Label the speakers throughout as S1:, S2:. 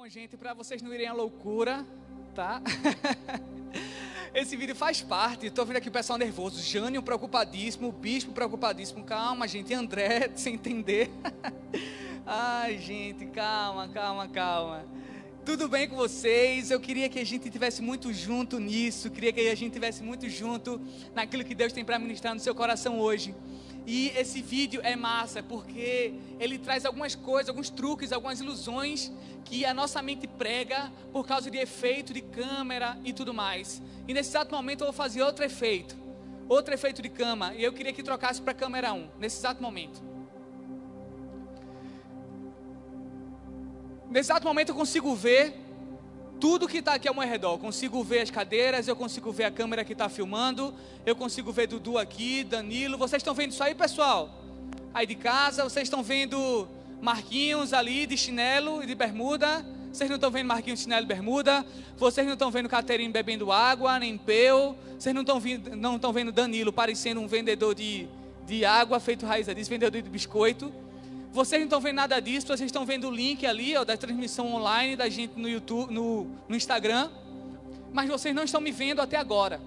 S1: Bom, gente, para vocês não irem à loucura, tá? Esse vídeo faz parte. Estou vendo aqui o pessoal nervoso. Jânio preocupadíssimo, bispo preocupadíssimo. Calma, gente. André, sem entender. Ai, gente, calma, calma, calma. Tudo bem com vocês? Eu queria que a gente tivesse muito junto nisso. Queria que a gente tivesse muito junto naquilo que Deus tem para ministrar no seu coração hoje. E esse vídeo é massa porque ele traz algumas coisas, alguns truques, algumas ilusões que a nossa mente prega por causa de efeito de câmera e tudo mais. E nesse exato momento eu vou fazer outro efeito, outro efeito de cama. E eu queria que trocasse para câmera 1, nesse exato momento. Nesse exato momento eu consigo ver tudo que está aqui ao meu redor. Eu consigo ver as cadeiras, eu consigo ver a câmera que está filmando, eu consigo ver Dudu aqui, Danilo. Vocês estão vendo isso aí, pessoal? Aí de casa, vocês estão vendo Marquinhos ali de chinelo e de bermuda. Vocês não estão vendo Marquinhos chinelo bermuda. Vocês não estão vendo Caterine bebendo água, nem peu. Vocês não estão vendo, não estão vendo Danilo parecendo um vendedor de, de água, feito raiz disso, vendedor de biscoito. Vocês não estão vendo nada disso, vocês estão vendo o link ali, ó, da transmissão online da gente no YouTube, no, no Instagram. Mas vocês não estão me vendo até agora.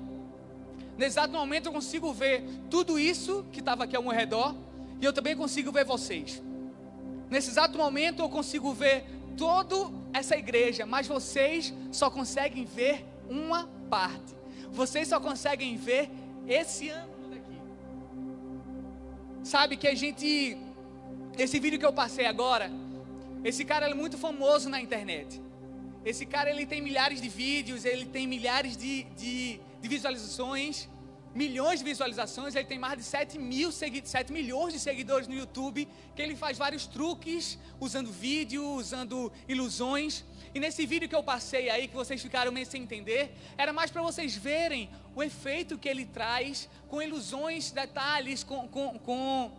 S1: Nesse exato momento eu consigo ver tudo isso que estava aqui ao meu redor. E eu também consigo ver vocês. Nesse exato momento eu consigo ver toda essa igreja, mas vocês só conseguem ver uma parte. Vocês só conseguem ver esse ângulo daqui. Sabe que a gente esse vídeo que eu passei agora, esse cara é muito famoso na internet. Esse cara ele tem milhares de vídeos, ele tem milhares de, de, de visualizações, milhões de visualizações, ele tem mais de 7, mil 7 milhões de seguidores no YouTube, que ele faz vários truques, usando vídeo, usando ilusões. E nesse vídeo que eu passei aí, que vocês ficaram meio sem entender, era mais para vocês verem o efeito que ele traz com ilusões, detalhes, com, com, com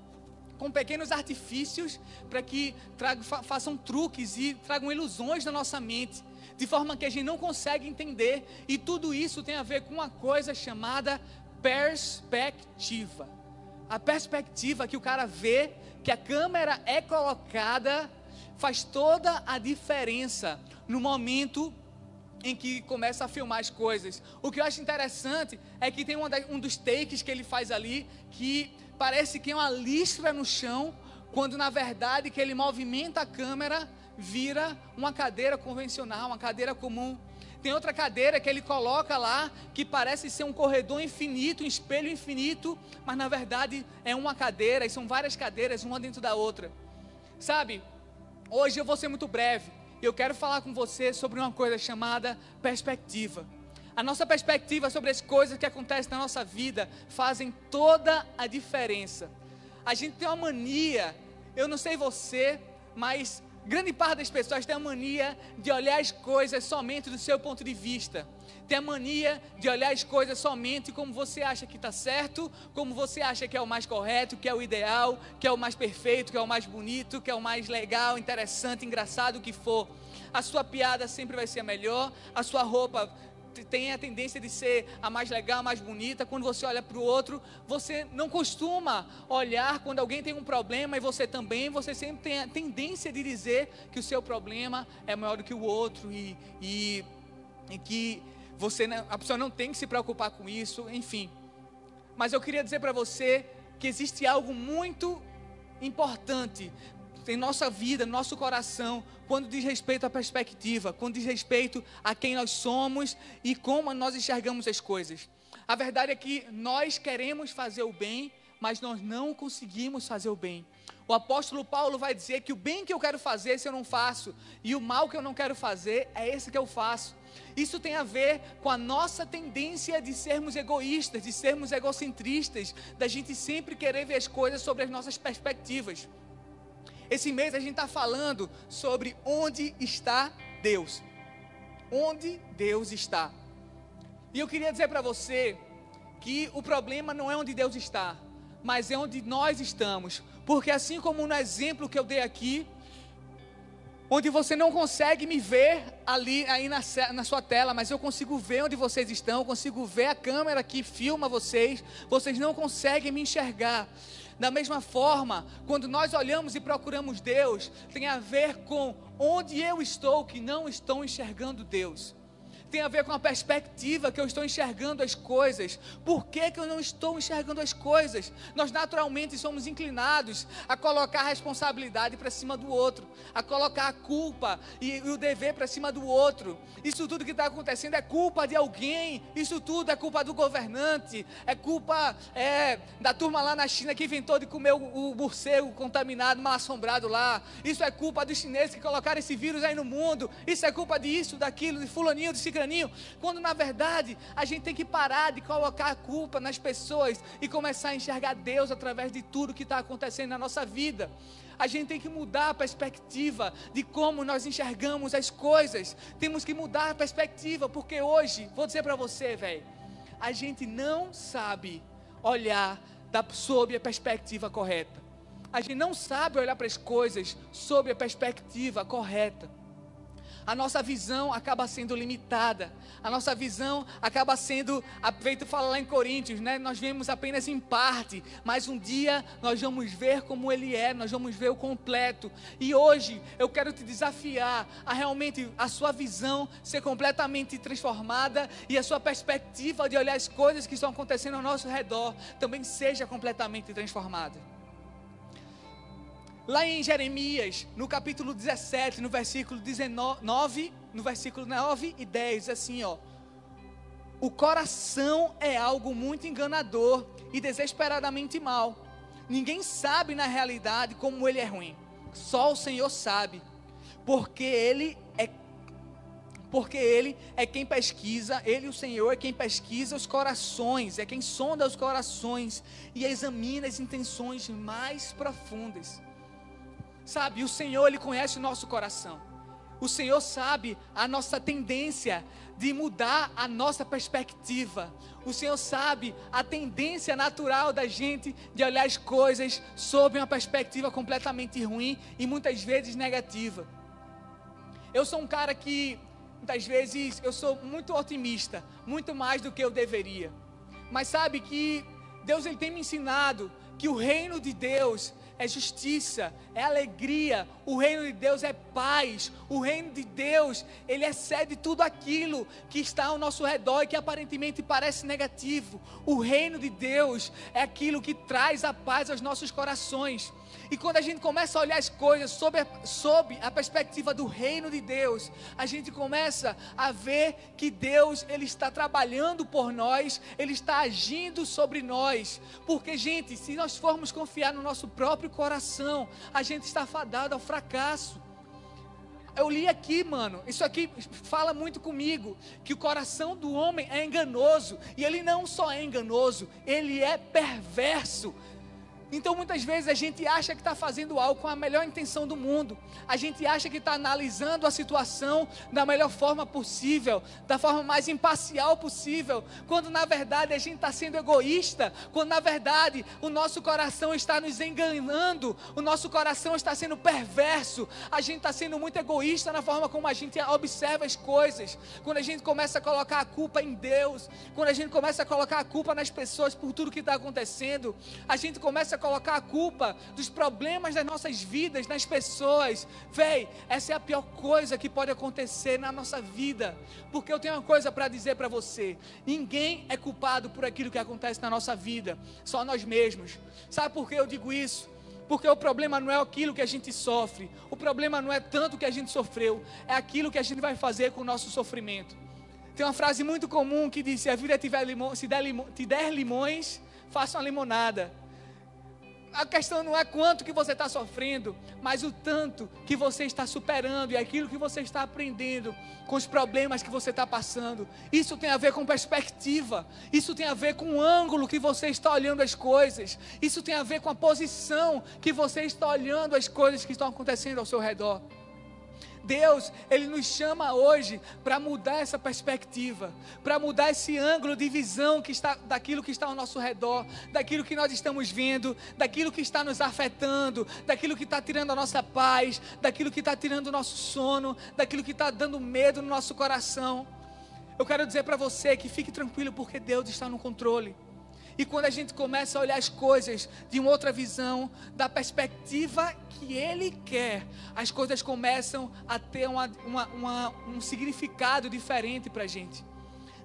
S1: com pequenos artifícios para que tragam, façam truques e tragam ilusões na nossa mente, de forma que a gente não consegue entender. E tudo isso tem a ver com uma coisa chamada perspectiva. A perspectiva que o cara vê, que a câmera é colocada, faz toda a diferença no momento em que começa a filmar as coisas. O que eu acho interessante é que tem um dos takes que ele faz ali que parece que é uma listra no chão, quando na verdade que ele movimenta a câmera, vira uma cadeira convencional, uma cadeira comum. Tem outra cadeira que ele coloca lá, que parece ser um corredor infinito, um espelho infinito, mas na verdade é uma cadeira, e são várias cadeiras, uma dentro da outra. Sabe, hoje eu vou ser muito breve, eu quero falar com você sobre uma coisa chamada perspectiva. A nossa perspectiva sobre as coisas que acontecem na nossa vida fazem toda a diferença. A gente tem uma mania, eu não sei você, mas grande parte das pessoas tem a mania de olhar as coisas somente do seu ponto de vista. Tem a mania de olhar as coisas somente como você acha que está certo, como você acha que é o mais correto, que é o ideal, que é o mais perfeito, que é o mais bonito, que é o mais legal, interessante, engraçado, o que for. A sua piada sempre vai ser a melhor, a sua roupa tem a tendência de ser a mais legal, a mais bonita. Quando você olha para o outro, você não costuma olhar quando alguém tem um problema e você também. Você sempre tem a tendência de dizer que o seu problema é maior do que o outro e, e, e que você a pessoa não tem que se preocupar com isso, enfim. Mas eu queria dizer para você que existe algo muito importante em nossa vida, no nosso coração, quando diz respeito à perspectiva, quando diz respeito a quem nós somos e como nós enxergamos as coisas. A verdade é que nós queremos fazer o bem, mas nós não conseguimos fazer o bem. O apóstolo Paulo vai dizer que o bem que eu quero fazer, esse eu não faço, e o mal que eu não quero fazer, é esse que eu faço. Isso tem a ver com a nossa tendência de sermos egoístas, de sermos egocentristas, da gente sempre querer ver as coisas sobre as nossas perspectivas. Esse mês a gente está falando sobre onde está Deus. Onde Deus está. E eu queria dizer para você que o problema não é onde Deus está, mas é onde nós estamos. Porque assim como no exemplo que eu dei aqui, onde você não consegue me ver ali aí na, na, sua tela, mas eu consigo ver onde vocês estão, eu consigo ver a câmera que filma vocês, vocês não conseguem me enxergar. Da mesma forma, quando nós olhamos e procuramos Deus, tem a ver com onde eu estou que não estou enxergando Deus tem a ver com a perspectiva que eu estou enxergando as coisas. Por que, que eu não estou enxergando as coisas? Nós naturalmente somos inclinados a colocar a responsabilidade para cima do outro, a colocar a culpa e, e o dever para cima do outro. Isso tudo que está acontecendo é culpa de alguém, isso tudo é culpa do governante, é culpa é, da turma lá na China que inventou de comer o, o morcego contaminado, mal assombrado lá. Isso é culpa dos chineses que colocaram esse vírus aí no mundo. Isso é culpa disso, daquilo, de fulaninho, de ciclaninho quando na verdade a gente tem que parar de colocar a culpa nas pessoas e começar a enxergar Deus através de tudo que está acontecendo na nossa vida. A gente tem que mudar a perspectiva de como nós enxergamos as coisas. Temos que mudar a perspectiva, porque hoje, vou dizer para você, velho, a gente não sabe olhar da, sob a perspectiva correta. A gente não sabe olhar para as coisas sob a perspectiva correta a nossa visão acaba sendo limitada, a nossa visão acaba sendo, feito fala lá em Coríntios, né? Nós vemos apenas em parte, mas um dia nós vamos ver como Ele é, nós vamos ver o completo. E hoje eu quero te desafiar a realmente a sua visão ser completamente transformada e a sua perspectiva de olhar as coisas que estão acontecendo ao nosso redor também seja completamente transformada. Lá em Jeremias, no capítulo 17, no versículo 19, no versículo 9 e 10, assim, ó. O coração é algo muito enganador e desesperadamente mal. Ninguém sabe na realidade como ele é ruim. Só o Senhor sabe. Porque ele é porque ele é quem pesquisa, ele o Senhor é quem pesquisa os corações, é quem sonda os corações e examina as intenções mais profundas. Sabe, o Senhor, Ele conhece o nosso coração. O Senhor sabe a nossa tendência de mudar a nossa perspectiva. O Senhor sabe a tendência natural da gente de olhar as coisas sob uma perspectiva completamente ruim e muitas vezes negativa. Eu sou um cara que muitas vezes eu sou muito otimista, muito mais do que eu deveria. Mas sabe que Deus ele tem me ensinado que o reino de Deus é justiça, é alegria. O reino de Deus é paz. O reino de Deus, ele excede tudo aquilo que está ao nosso redor e que aparentemente parece negativo. O reino de Deus é aquilo que traz a paz aos nossos corações. E quando a gente começa a olhar as coisas sob a, sob a perspectiva do reino de Deus, a gente começa a ver que Deus ele está trabalhando por nós, ele está agindo sobre nós. Porque, gente, se nós formos confiar no nosso próprio coração, a gente está fadado ao fracasso. Eu li aqui, mano, isso aqui fala muito comigo, que o coração do homem é enganoso, e ele não só é enganoso, ele é perverso. Então muitas vezes a gente acha que está fazendo algo com a melhor intenção do mundo, a gente acha que está analisando a situação da melhor forma possível, da forma mais imparcial possível, quando na verdade a gente está sendo egoísta, quando na verdade o nosso coração está nos enganando, o nosso coração está sendo perverso, a gente está sendo muito egoísta na forma como a gente observa as coisas, quando a gente começa a colocar a culpa em Deus, quando a gente começa a colocar a culpa nas pessoas por tudo que está acontecendo, a gente começa a colocar a culpa dos problemas das nossas vidas nas pessoas. Véi, essa é a pior coisa que pode acontecer na nossa vida. Porque eu tenho uma coisa para dizer para você: ninguém é culpado por aquilo que acontece na nossa vida, só nós mesmos. Sabe por que eu digo isso? Porque o problema não é aquilo que a gente sofre, o problema não é tanto que a gente sofreu, é aquilo que a gente vai fazer com o nosso sofrimento. Tem uma frase muito comum que diz: se a vida tiver se der te der limões, faça uma limonada a questão não é quanto que você está sofrendo, mas o tanto que você está superando e aquilo que você está aprendendo com os problemas que você está passando. Isso tem a ver com perspectiva, isso tem a ver com o ângulo que você está olhando as coisas, isso tem a ver com a posição que você está olhando as coisas que estão acontecendo ao seu redor. Deus, Ele nos chama hoje para mudar essa perspectiva, para mudar esse ângulo de visão que está, daquilo que está ao nosso redor, daquilo que nós estamos vendo, daquilo que está nos afetando, daquilo que está tirando a nossa paz, daquilo que está tirando o nosso sono, daquilo que está dando medo no nosso coração. Eu quero dizer para você que fique tranquilo, porque Deus está no controle. E quando a gente começa a olhar as coisas de uma outra visão, da perspectiva que Ele quer, as coisas começam a ter uma, uma, uma, um significado diferente para a gente.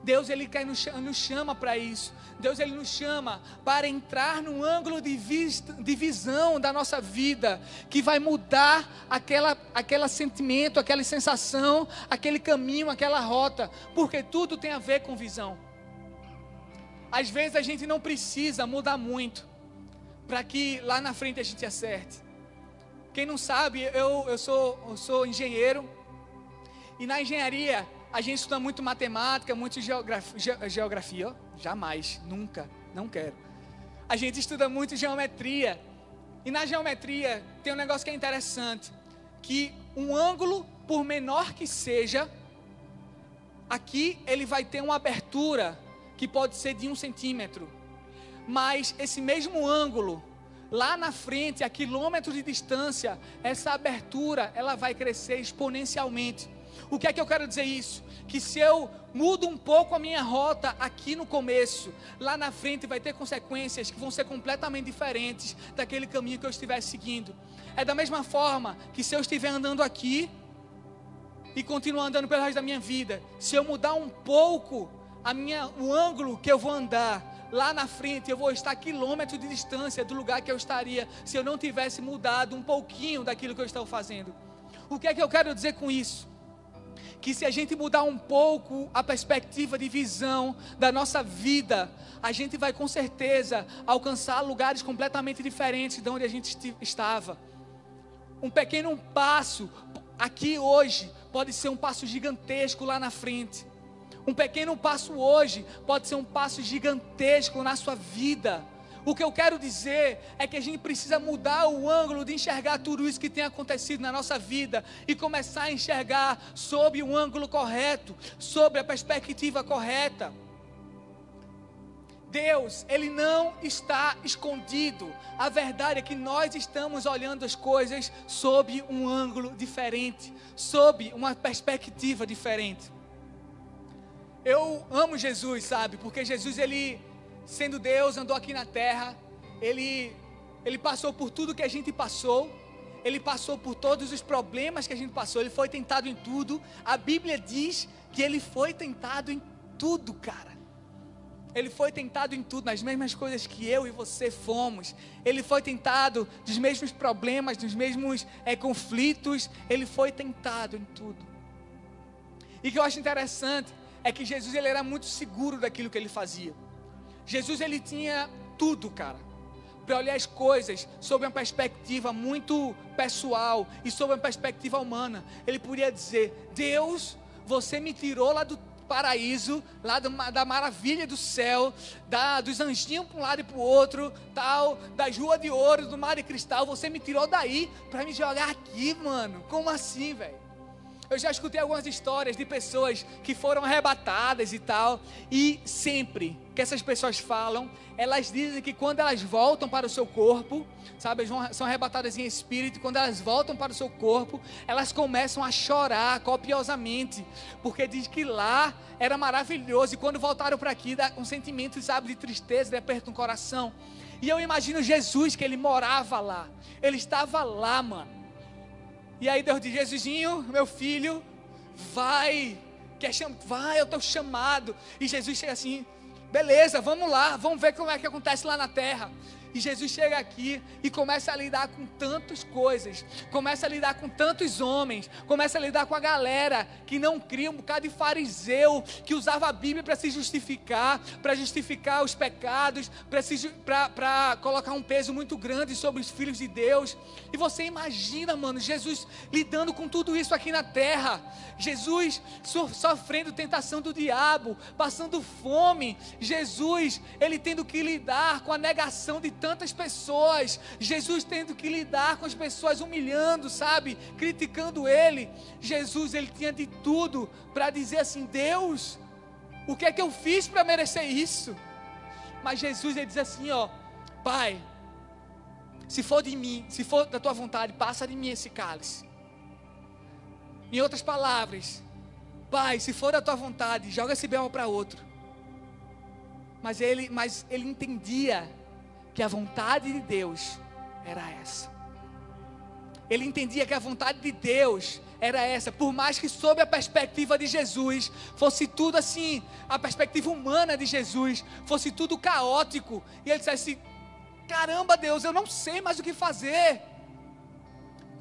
S1: Deus ele quer nos, chama para isso. Deus ele nos chama para entrar num ângulo de, vista, de visão da nossa vida que vai mudar aquela, aquele sentimento, aquela sensação, aquele caminho, aquela rota, porque tudo tem a ver com visão. Às vezes a gente não precisa mudar muito para que lá na frente a gente acerte. Quem não sabe, eu, eu, sou, eu sou engenheiro e na engenharia a gente estuda muito matemática, muito geografia, geografia, jamais, nunca, não quero. A gente estuda muito geometria e na geometria tem um negócio que é interessante, que um ângulo, por menor que seja, aqui ele vai ter uma abertura que pode ser de um centímetro. Mas esse mesmo ângulo, lá na frente, a quilômetros de distância, essa abertura, ela vai crescer exponencialmente. O que é que eu quero dizer isso? Que se eu mudo um pouco a minha rota aqui no começo, lá na frente vai ter consequências que vão ser completamente diferentes daquele caminho que eu estiver seguindo. É da mesma forma que se eu estiver andando aqui e continuar andando pelo resto da minha vida, se eu mudar um pouco a minha, o ângulo que eu vou andar, lá na frente eu vou estar a quilômetros de distância do lugar que eu estaria se eu não tivesse mudado um pouquinho daquilo que eu estou fazendo. O que é que eu quero dizer com isso? Que se a gente mudar um pouco a perspectiva de visão da nossa vida, a gente vai com certeza alcançar lugares completamente diferentes de onde a gente estava. Um pequeno passo aqui hoje pode ser um passo gigantesco lá na frente. Um pequeno passo hoje pode ser um passo gigantesco na sua vida. O que eu quero dizer é que a gente precisa mudar o ângulo de enxergar tudo isso que tem acontecido na nossa vida e começar a enxergar sob o ângulo correto, sobre a perspectiva correta. Deus, Ele não está escondido. A verdade é que nós estamos olhando as coisas sob um ângulo diferente, sob uma perspectiva diferente. Eu amo Jesus, sabe? Porque Jesus, ele, sendo Deus, andou aqui na terra. Ele, ele passou por tudo que a gente passou. Ele passou por todos os problemas que a gente passou. Ele foi tentado em tudo. A Bíblia diz que ele foi tentado em tudo, cara. Ele foi tentado em tudo, nas mesmas coisas que eu e você fomos. Ele foi tentado dos mesmos problemas, dos mesmos é, conflitos. Ele foi tentado em tudo. E que eu acho interessante é que Jesus ele era muito seguro daquilo que ele fazia. Jesus ele tinha tudo, cara, para olhar as coisas sob uma perspectiva muito pessoal e sob uma perspectiva humana. Ele podia dizer: Deus, você me tirou lá do paraíso, lá do, da maravilha do céu, da, dos anjinhos para um lado e para o outro, tal, das ruas de ouro, do mar de cristal. Você me tirou daí para me jogar aqui, mano. Como assim, velho? Eu já escutei algumas histórias de pessoas que foram arrebatadas e tal, e sempre que essas pessoas falam, elas dizem que quando elas voltam para o seu corpo, sabe, são arrebatadas em espírito, quando elas voltam para o seu corpo, elas começam a chorar copiosamente, porque diz que lá era maravilhoso, e quando voltaram para aqui, dá um sentimento, sabe, de tristeza, de aperto no coração. E eu imagino Jesus, que ele morava lá, ele estava lá, mano. E aí Deus diz: Jesusinho, meu filho, vai, quer cham... vai, eu estou chamado. E Jesus chega assim: beleza, vamos lá, vamos ver como é que acontece lá na terra. E Jesus chega aqui e começa a lidar com tantas coisas, começa a lidar com tantos homens, começa a lidar com a galera que não cria um bocado de fariseu, que usava a Bíblia para se justificar, para justificar os pecados, para colocar um peso muito grande sobre os filhos de Deus. E você imagina, mano, Jesus lidando com tudo isso aqui na terra, Jesus sofrendo tentação do diabo, passando fome, Jesus, ele tendo que lidar com a negação de tantas pessoas, Jesus tendo que lidar com as pessoas humilhando, sabe, criticando ele. Jesus, ele tinha de tudo para dizer assim: Deus, o que é que eu fiz para merecer isso? Mas Jesus, ele diz assim: Ó, Pai, se for de mim, se for da tua vontade, passa de mim esse cálice. Em outras palavras, Pai, se for da tua vontade, joga esse belo para outro. Mas ele, mas ele entendia que a vontade de Deus era essa. Ele entendia que a vontade de Deus era essa, por mais que sob a perspectiva de Jesus fosse tudo assim, a perspectiva humana de Jesus fosse tudo caótico, e ele dissesse: "Caramba, Deus, eu não sei mais o que fazer".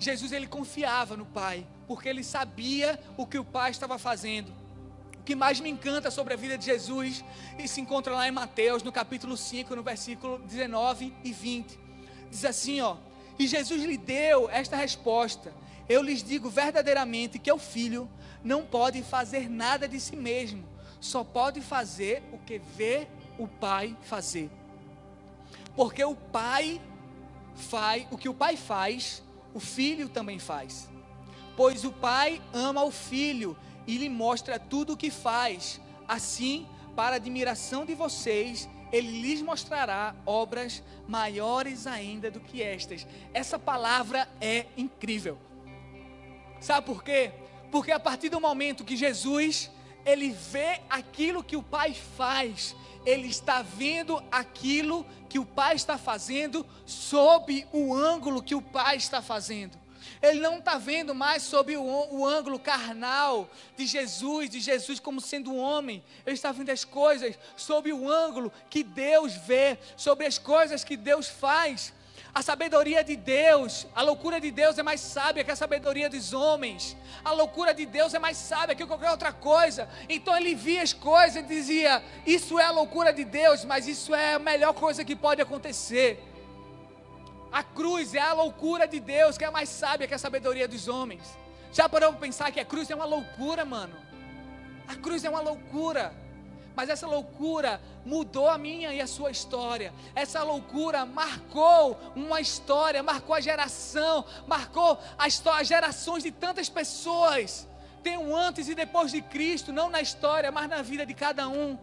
S1: Jesus ele confiava no Pai, porque ele sabia o que o Pai estava fazendo. Que mais me encanta sobre a vida de Jesus, e se encontra lá em Mateus, no capítulo 5, no versículo 19 e 20. Diz assim, ó: "E Jesus lhe deu esta resposta: Eu lhes digo verdadeiramente que o filho não pode fazer nada de si mesmo, só pode fazer o que vê o Pai fazer. Porque o Pai faz, o que o Pai faz, o filho também faz. Pois o pai ama o filho e lhe mostra tudo o que faz. Assim, para admiração de vocês, ele lhes mostrará obras maiores ainda do que estas. Essa palavra é incrível. Sabe por quê? Porque a partir do momento que Jesus ele vê aquilo que o Pai faz, ele está vendo aquilo que o Pai está fazendo sob o ângulo que o Pai está fazendo. Ele não está vendo mais sob o, o, ângulo carnal de Jesus, de Jesus como sendo homem. Ele está vendo as coisas sob o ângulo que Deus vê, sobre as coisas que Deus faz. A sabedoria de Deus, a loucura de Deus é mais sábia que a sabedoria dos homens. A loucura de Deus é mais sábia que qualquer outra coisa. Então ele via as coisas e dizia: Isso é a loucura de Deus, mas isso é a melhor coisa que pode acontecer. A cruz é a loucura de Deus, que é mais sábia que a sabedoria dos homens. Já parou para pensar que a cruz é uma loucura, mano? A cruz é uma loucura mas essa loucura mudou a minha e a sua história. Essa loucura marcou uma história, marcou a geração, marcou as gerações de tantas pessoas. Tem um antes e depois de Cristo, não na história, mas na vida de cada um.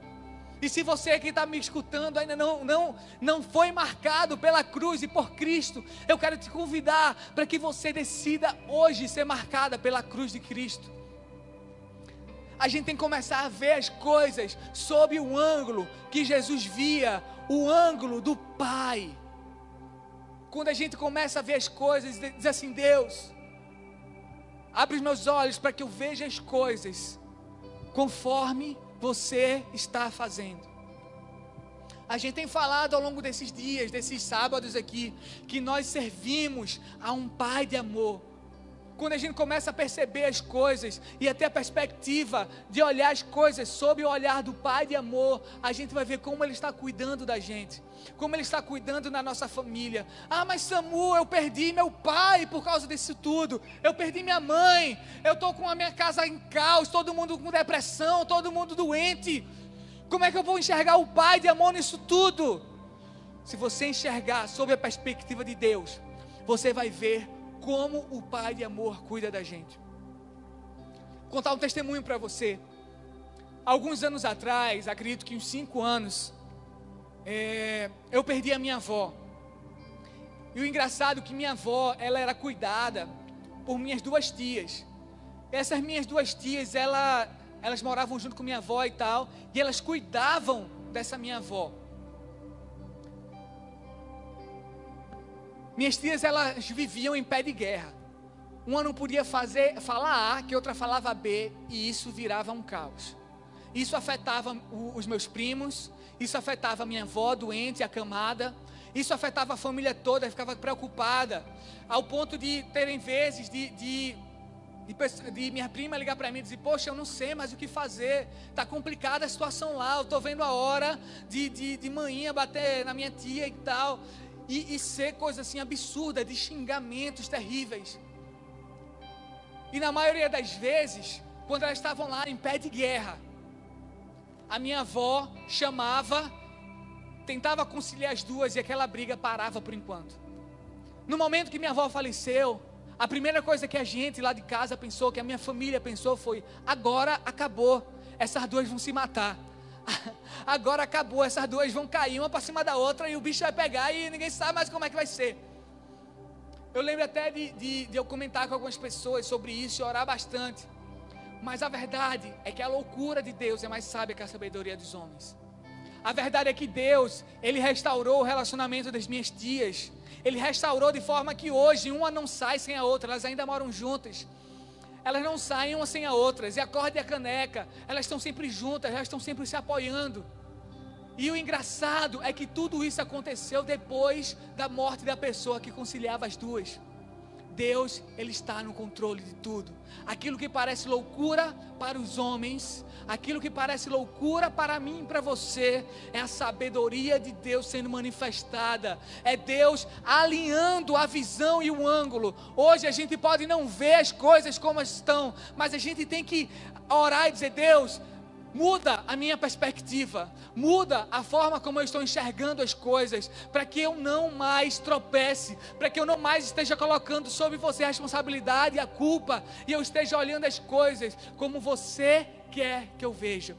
S1: E se você que está me escutando ainda não, não, não foi marcado pela cruz e por Cristo, eu quero te convidar para que você decida hoje ser marcada pela cruz de Cristo a gente tem que começar a ver as coisas sob o ângulo que Jesus via, o ângulo do Pai. Quando a gente começa a ver as coisas, diz assim: Deus, abre os meus olhos para que eu veja as coisas conforme você está fazendo. A gente tem falado ao longo desses dias, desses sábados aqui, que nós servimos a um Pai de amor quando a gente começa a perceber as coisas e até a perspectiva de olhar as coisas sob o olhar do Pai de amor, a gente vai ver como Ele está cuidando da gente, como Ele está cuidando da nossa família. Ah, mas Samu, eu perdi meu pai por causa disso tudo, eu perdi minha mãe, eu estou com a minha casa em caos, todo mundo com depressão, todo mundo doente. Como é que eu vou enxergar o Pai de amor nisso tudo? Se você enxergar sob a perspectiva de Deus, você vai ver como o Pai de amor cuida da gente. Vou contar um testemunho para você. Alguns anos atrás, acredito que uns cinco anos, é, eu perdi a minha avó. E o engraçado é que minha avó, ela era cuidada por minhas duas tias. Essas minhas duas tias, ela, elas moravam junto com minha avó e tal, e elas cuidavam dessa minha avó. Minhas tias, elas viviam em pé de guerra. Uma não podia fazer, falar A, que outra falava B, e isso virava um caos. Isso afetava os meus primos, isso afetava minha avó doente, acamada, isso afetava a família toda, ficava preocupada, ao ponto de terem vezes de, de, de, de minha prima ligar para mim e dizer: Poxa, eu não sei mais o que fazer, está complicada a situação lá, eu estou vendo a hora de, de, de manhã bater na minha tia e tal e, e ser coisa assim absurda, de xingamentos terríveis. E na maioria das vezes, quando elas estavam lá em pé de guerra, a minha avó chamava, tentava conciliar as duas e aquela briga parava por enquanto. No momento que minha avó faleceu, a primeira coisa que a gente lá de casa pensou, que a minha família pensou foi: agora acabou, essas duas vão se matar. agora acabou, essas duas vão cair uma para cima da outra e o bicho vai pegar e ninguém sabe mais como é que vai ser. Eu lembro até de, de, de eu comentar com algumas pessoas sobre isso e orar bastante. Mas a verdade é que a loucura de Deus é mais sábia que a sabedoria dos homens. A verdade é que Deus, Ele restaurou o relacionamento das minhas tias. Ele restaurou de forma que hoje uma não sai sem a outra, elas ainda moram juntas. Elas não saem uma sem a outra. E a corda e a caneca, elas estão sempre juntas, elas estão sempre se apoiando. E o engraçado é que tudo isso aconteceu depois da morte da pessoa que conciliava as duas. Deus, Ele está no controle de tudo. Aquilo que parece loucura para os homens, aquilo que parece loucura para mim e para você, é a sabedoria de Deus sendo manifestada. É Deus alinhando a visão e o ângulo. Hoje a gente pode não ver as coisas como estão, mas a gente tem que orar e dizer: Deus, muda a minha perspectiva, muda a forma como eu estou enxergando as coisas, para que eu não mais tropece, para que eu não mais esteja colocando sobre você a responsabilidade e a culpa, e eu esteja olhando as coisas como você quer que eu veja.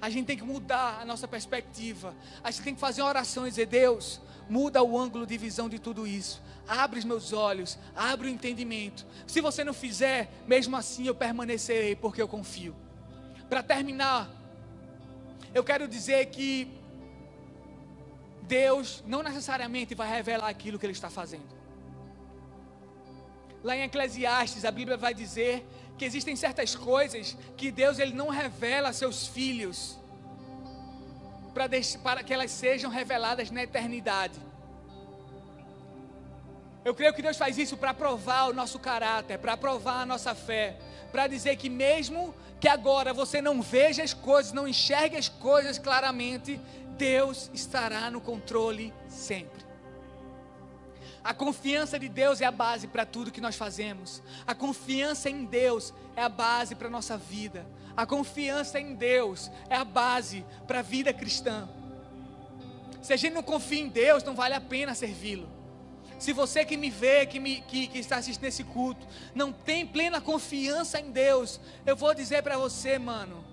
S1: A gente tem que mudar a nossa perspectiva, a gente tem que fazer uma oração e dizer: Deus, muda o ângulo de visão de tudo isso. Abre os meus olhos, abre o entendimento. Se você não fizer, mesmo assim eu permanecerei, porque eu confio. Para terminar, eu quero dizer que Deus não necessariamente vai revelar aquilo que Ele está fazendo. Lá em Eclesiastes, a Bíblia vai dizer que existem certas coisas que Deus ele não revela a seus filhos para, para que elas sejam reveladas na eternidade. Eu creio que Deus faz isso para provar o nosso caráter, para provar a nossa fé, para dizer que mesmo que agora você não veja as coisas, não enxergue as coisas claramente, Deus estará no controle sempre. A confiança de Deus é a base para tudo que nós fazemos. A confiança em Deus é a base para a nossa vida. A confiança em Deus é a base para a vida cristã. Se a gente não confia em Deus, não vale a pena servi-lo. Se você que me vê, que, me, que, que está assistindo esse culto, não tem plena confiança em Deus, eu vou dizer para você, mano,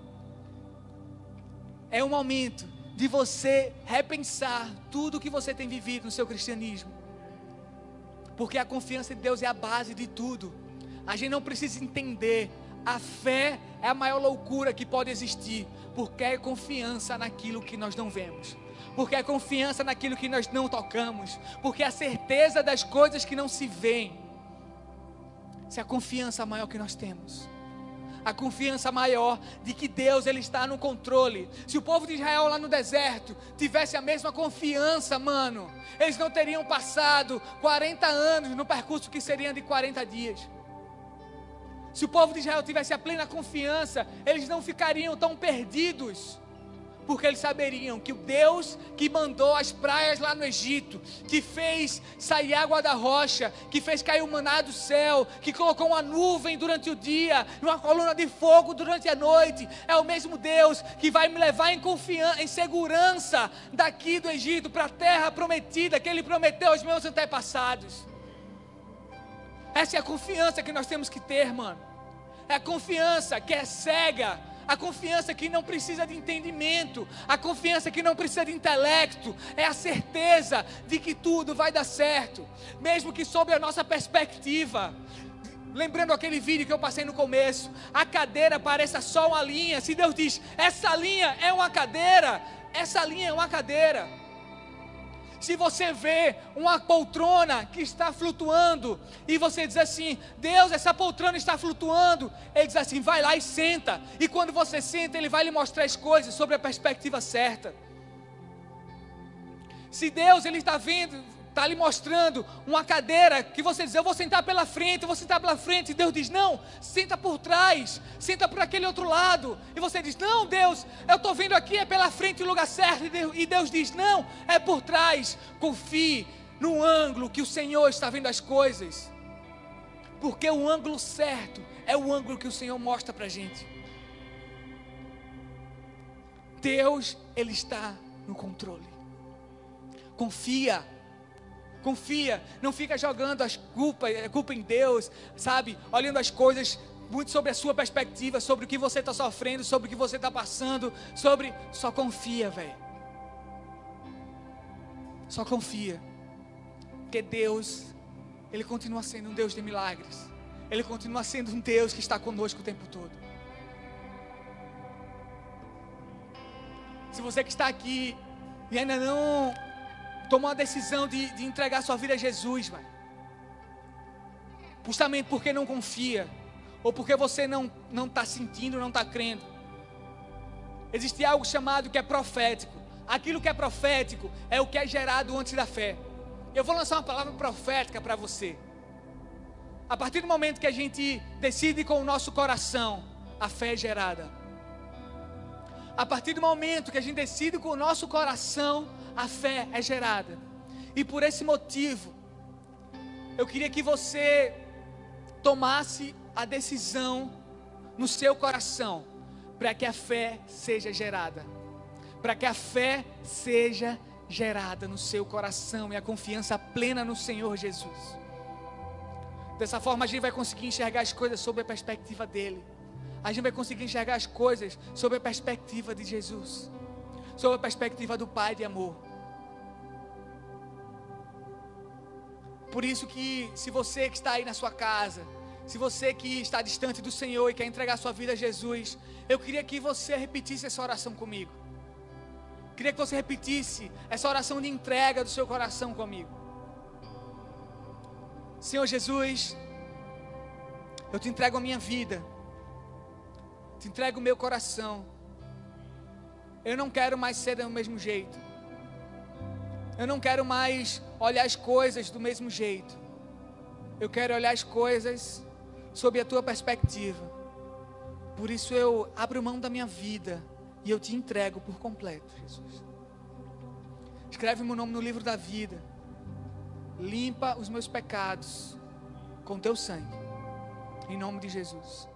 S1: é o momento de você repensar tudo que você tem vivido no seu cristianismo. Porque a confiança em Deus é a base de tudo. A gente não precisa entender. A fé é a maior loucura que pode existir, porque é confiança naquilo que nós não vemos porque é confiança naquilo que nós não tocamos, porque a certeza das coisas que não se veem. Se é a confiança maior que nós temos, a confiança maior de que Deus ele está no controle. Se o povo de Israel lá no deserto tivesse a mesma confiança, mano, eles não teriam passado 40 anos no percurso que seria de 40 dias. Se o povo de Israel tivesse a plena confiança, eles não ficariam tão perdidos porque eles saberiam que o Deus que mandou as praias lá no Egito, que fez sair água da rocha, que fez cair o maná do céu, que colocou uma nuvem durante o dia, uma coluna de fogo durante a noite, é o mesmo Deus que vai me levar em confiança, em segurança daqui do Egito para a terra prometida que Ele prometeu aos meus antepassados. Essa é a confiança que nós temos que ter, mano. É a confiança que é cega a confiança que não precisa de entendimento, a confiança que não precisa de intelecto, é a certeza de que tudo vai dar certo, mesmo que sob a nossa perspectiva. Lembrando aquele vídeo que eu passei no começo, a cadeira pareça só uma linha. Se Deus diz, essa linha é uma cadeira, essa linha é uma cadeira. Se você vê uma poltrona que está flutuando e você diz assim: Deus, essa poltrona está flutuando, ele diz assim: vai lá e senta. E quando você senta, ele vai lhe mostrar as coisas sobre a perspectiva certa. Se Deus ele está vendo, está lhe mostrando uma cadeira que você diz, eu vou sentar pela frente, eu vou sentar pela frente. E Deus diz, não, senta por trás, senta por aquele outro lado. E você diz, não, Deus, eu estou vendo aqui, é pela frente o lugar certo. E Deus diz, não, é por trás. Confie no ângulo que o Senhor está vendo as coisas. Porque o ângulo certo é o ângulo que o Senhor mostra para a gente. Deus, Ele está no controle. Confia Confia, não fica jogando as culpas, a culpa em Deus, sabe? Olhando as coisas muito sobre a sua perspectiva, sobre o que você está sofrendo, sobre o que você está passando, sobre. Só confia, velho. Só confia. Porque Deus, Ele continua sendo um Deus de milagres. Ele continua sendo um Deus que está conosco o tempo todo. Se você que está aqui e ainda não tomou a decisão de, de entregar sua vida a Jesus, vai. Justamente porque não confia, ou porque você não não está sentindo, não está crendo. Existe algo chamado que é profético. Aquilo que é profético é o que é gerado antes da fé. Eu vou lançar uma palavra profética para você. A partir do momento que a gente decide com o nosso coração, a fé é gerada. A partir do momento que a gente decide com o nosso coração, a fé é gerada. E por esse motivo, eu queria que você tomasse a decisão no seu coração para que a fé seja gerada. Para que a fé seja gerada no seu coração e a confiança plena no Senhor Jesus. Dessa forma a gente vai conseguir enxergar as coisas sob a perspectiva dele. A gente vai conseguir enxergar as coisas sob a perspectiva de Jesus. Sob a perspectiva do Pai de amor. Por isso que se você que está aí na sua casa, se você que está distante do Senhor e quer entregar sua vida a Jesus, eu queria que você repetisse essa oração comigo. Queria que você repetisse essa oração de entrega do seu coração comigo. Senhor Jesus, eu te entrego a minha vida, te entrego o meu coração. Eu não quero mais ser do mesmo jeito. Eu não quero mais olhar as coisas do mesmo jeito. Eu quero olhar as coisas sob a tua perspectiva. Por isso eu abro mão da minha vida e eu te entrego por completo, Jesus. Escreve meu nome no livro da vida. Limpa os meus pecados com teu sangue. Em nome de Jesus.